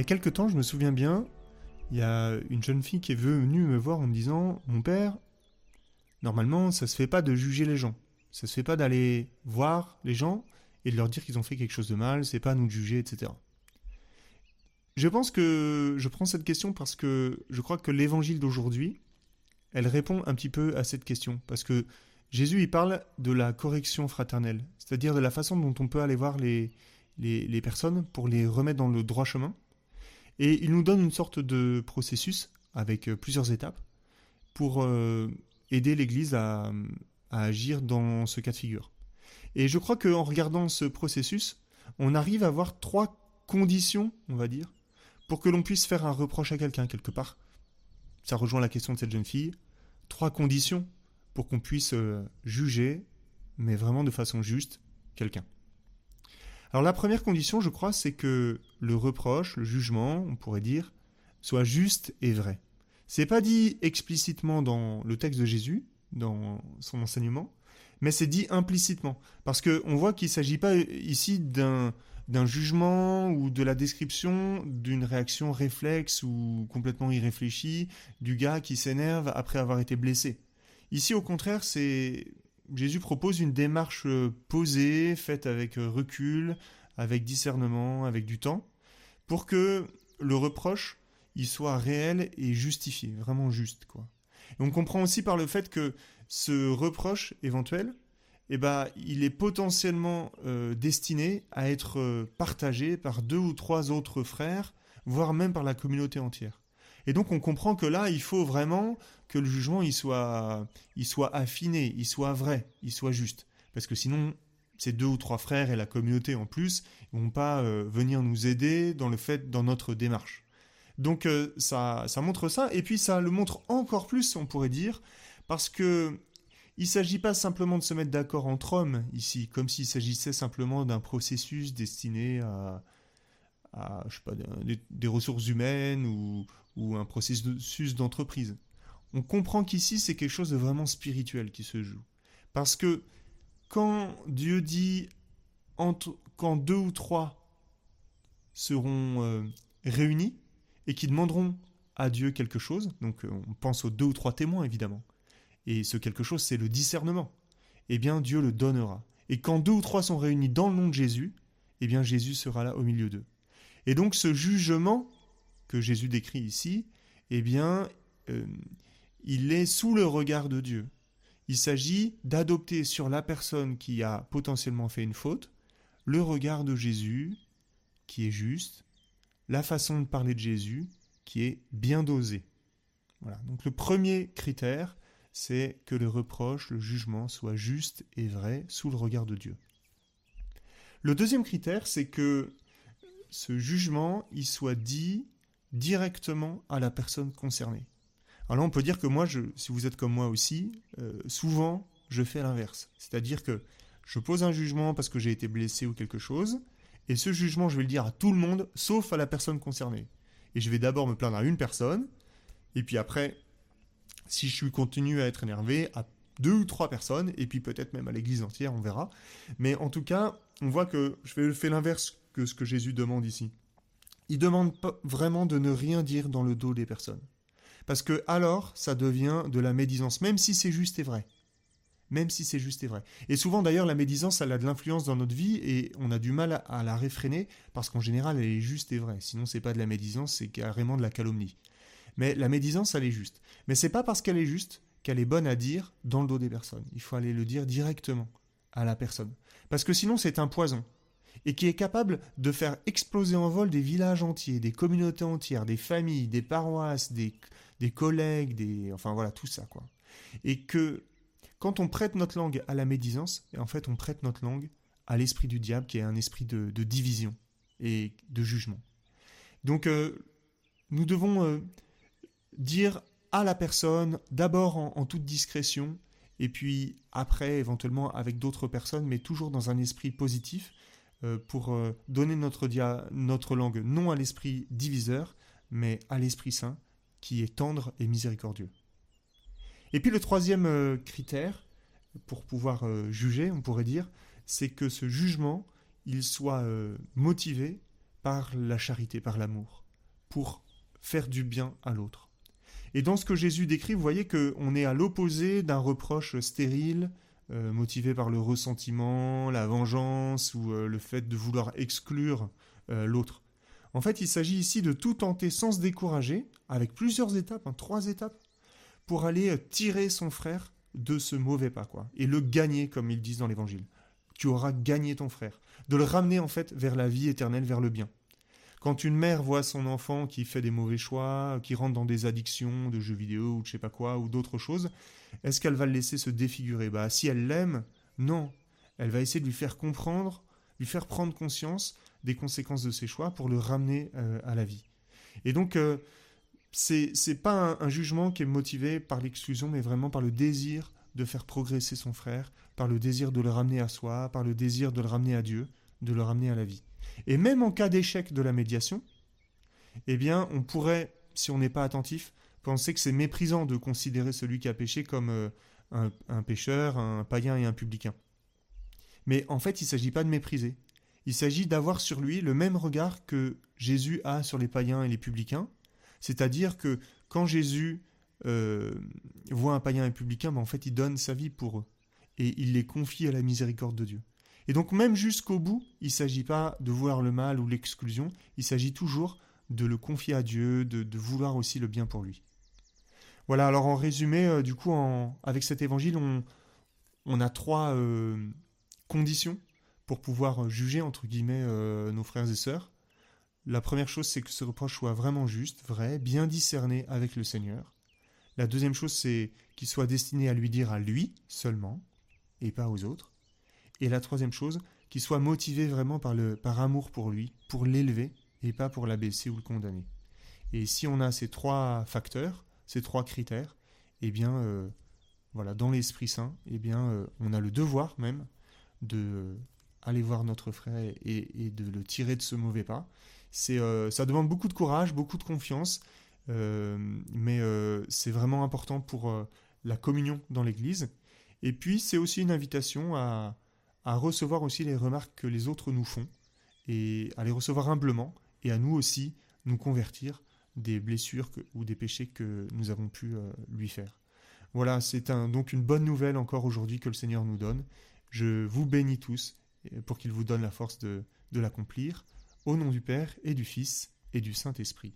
y a quelques temps, je me souviens bien, il y a une jeune fille qui est venue me voir en me disant Mon père, normalement, ça se fait pas de juger les gens. Ça se fait pas d'aller voir les gens et de leur dire qu'ils ont fait quelque chose de mal, c'est pas à nous de juger, etc. Je pense que je prends cette question parce que je crois que l'évangile d'aujourd'hui, elle répond un petit peu à cette question. Parce que Jésus, il parle de la correction fraternelle, c'est-à-dire de la façon dont on peut aller voir les, les, personnes pour les remettre dans le droit chemin. Et il nous donne une sorte de processus avec euh, plusieurs étapes pour euh, aider l'Église à, agir dans ce cas de figure. Et je crois qu'en regardant ce processus, on arrive à voir trois conditions, on va dire, pour que l'on puisse faire un reproche à quelqu'un quelque part. Ça rejoint la question de cette jeune fille. Trois conditions pour qu'on puisse euh, juger, mais vraiment de façon juste, quelqu'un. Alors la première condition, je crois, c'est que le reproche, le jugement, on pourrait dire, soit juste et vrai. C'est pas dit explicitement dans le texte de Jésus, dans son enseignement, mais c'est dit implicitement. Parce qu'on voit qu'il ne s'agit pas ici d'un, d'un jugement ou de la description d'une réaction réflexe ou complètement irréfléchie du gars qui s'énerve après avoir été blessé. Ici, au contraire, c'est Jésus propose une démarche posée, faite avec recul, avec discernement, avec du temps, pour que le reproche il soit réel et justifié, vraiment juste quoi. Et on comprend aussi par le fait que ce reproche éventuel, eh ben, il est potentiellement euh, destiné à être euh, partagé par deux ou trois autres frères, voire même par la communauté entière. Et donc on comprend que là, il faut vraiment que le jugement il soit, il soit affiné, il soit vrai, il soit juste. Parce que sinon, ces deux ou trois frères et la communauté en plus ne vont pas euh, venir nous aider dans le fait, dans notre démarche. Donc ça, ça montre ça, et puis ça le montre encore plus, on pourrait dire, parce que il ne s'agit pas simplement de se mettre d'accord entre hommes ici, comme s'il s'agissait simplement d'un processus destiné à, je sais pas, des, ressources humaines ou un processus d'entreprise. On comprend qu'ici c'est quelque chose de vraiment spirituel qui se joue. Parce que quand Dieu dit entre, quand deux ou trois seront euh, réunis et qui demanderont à Dieu quelque chose, donc euh, on pense aux deux ou trois témoins évidemment, et ce quelque chose, c'est le discernement, eh bien Dieu le donnera. Et quand deux ou trois sont réunis dans le nom de Jésus, eh bien Jésus sera là au milieu d'eux. Et donc ce jugement que Jésus décrit ici, eh bien, euh, il est sous le regard de Dieu. Il s'agit d'adopter sur la personne qui a potentiellement fait une faute le regard de Jésus, qui est juste, la façon de parler de Jésus, qui est bien dosée. Voilà. Donc le premier critère, c'est que le reproche, le jugement soit juste et vrai sous le regard de Dieu. Le deuxième critère, c'est que ce jugement, soit dit directement à la personne concernée. Alors on peut dire que moi, si vous êtes comme moi aussi, euh, souvent, je fais l'inverse. C'est-à-dire que je pose un jugement parce que j'ai été blessé ou quelque chose, et ce jugement, je vais le dire à tout le monde, sauf à la personne concernée. Et je vais d'abord me plaindre à une personne, et puis après, si je continue à être énervé, à deux ou trois personnes, et puis peut-être même à l'église entière, on verra. Mais en tout cas, on voit que je fais l'inverse que ce que Jésus demande ici. Il demande pas vraiment de ne rien dire dans le dos des personnes. Parce que alors, ça devient de la médisance, même si c'est juste et vrai. Même si c'est juste et vrai. Et souvent d'ailleurs, la médisance, elle a de l'influence dans notre vie et on a du mal à, la réfréner parce qu'en général, elle est juste et vraie. Sinon, c'est pas de la médisance, c'est carrément de la calomnie. Mais la médisance, elle est juste. Mais c'est pas parce qu'elle est juste qu'elle est bonne à dire dans le dos des personnes. Il faut aller le dire directement à la personne. Parce que sinon, c'est un poison. Et qui est capable de faire exploser en vol des villages entiers, des communautés entières, des familles, des paroisses, des, collègues. Enfin voilà, tout ça, quoi. Et que quand on prête notre langue à la médisance, en fait, on prête notre langue à l'esprit du diable, qui est un esprit de, division et de jugement. Donc, euh, nous devons euh, dire à la personne, d'abord en, toute discrétion, et puis après éventuellement avec d'autres personnes, mais toujours dans un esprit positif, pour euh, donner notre, notre langue non à l'esprit diviseur, mais à l'esprit saint, qui est tendre et miséricordieux. Et puis le troisième euh, critère, pour pouvoir juger, on pourrait dire, c'est que ce jugement, il soit motivé par la charité, par l'amour. pour faire du bien à l'autre. Et dans ce que Jésus décrit, vous voyez qu'on est à l'opposé d'un reproche stérile, euh, motivé par le ressentiment, la vengeance ou euh, le fait de vouloir exclure euh, l'autre. En fait, il s'agit ici de tout tenter sans se décourager, avec plusieurs étapes, hein, trois étapes, pour aller tirer son frère de ce mauvais pas, quoi, et le gagner, comme ils disent dans l'Évangile. Tu auras gagné ton frère, de le ramener en fait vers la vie éternelle, vers le bien. Quand une mère voit son enfant qui fait des mauvais choix, qui rentre dans des addictions de jeux vidéo ou de je sais pas quoi, ou d'autres choses, est-ce qu'elle va le laisser se défigurer? Bah si elle l'aime, non. Elle va essayer de lui faire comprendre, lui faire prendre conscience des conséquences de ses choix pour le ramener euh, à la vie. Et donc, euh, c'est pas un, jugement qui est motivé par l'exclusion, mais vraiment par le désir de faire progresser son frère, par le désir de le ramener à soi, par le désir de le ramener à Dieu, de le ramener à la vie. Et même en cas d'échec de la médiation, eh bien, on pourrait, si on n'est pas attentif, penser que c'est méprisant de considérer celui qui a péché comme euh, un, pécheur, un païen et un publicain. Mais en fait, il ne s'agit pas de mépriser. Il s'agit d'avoir sur lui le même regard que Jésus a sur les païens et les publicains. C'est-à-dire que quand Jésus euh, voit un païen et un publicain, ben en il donne sa vie pour eux. Et il les confie à la miséricorde de Dieu. Et donc même jusqu'au bout, il ne s'agit pas de voir le mal ou l'exclusion, il s'agit toujours de le confier à Dieu, de, vouloir aussi le bien pour lui. Voilà, alors en résumé, euh, du coup, avec cet évangile, on, a trois euh, conditions pour pouvoir juger, entre guillemets, euh, nos frères et sœurs. La première chose, c'est que ce reproche soit vraiment juste, vrai, bien discerné avec le Seigneur. La deuxième chose, c'est qu'il soit destiné à lui dire à lui seulement, et pas aux autres. Et la troisième chose, qu'il soit motivé vraiment par, le, par amour pour lui, pour l'élever, et pas pour l'abaisser ou le condamner. Et si on a ces trois facteurs, ces trois critères, eh bien, euh, voilà, dans l'Esprit Saint, eh bien, euh, on a le devoir même de euh, aller voir notre frère et, de le tirer de ce mauvais pas. C'est, ça demande beaucoup de courage, beaucoup de confiance, mais c'est vraiment important pour la communion dans l'Église. Et puis, c'est aussi une invitation à, à recevoir aussi les remarques que les autres nous font, et à les recevoir humblement, et à nous aussi nous convertir des blessures ou des péchés que nous avons pu euh, lui faire. Voilà, c'est donc une bonne nouvelle encore aujourd'hui que le Seigneur nous donne. Je vous bénis tous pour qu'il vous donne la force de, de l'accomplir. Au nom du Père et du Fils et du Saint-Esprit.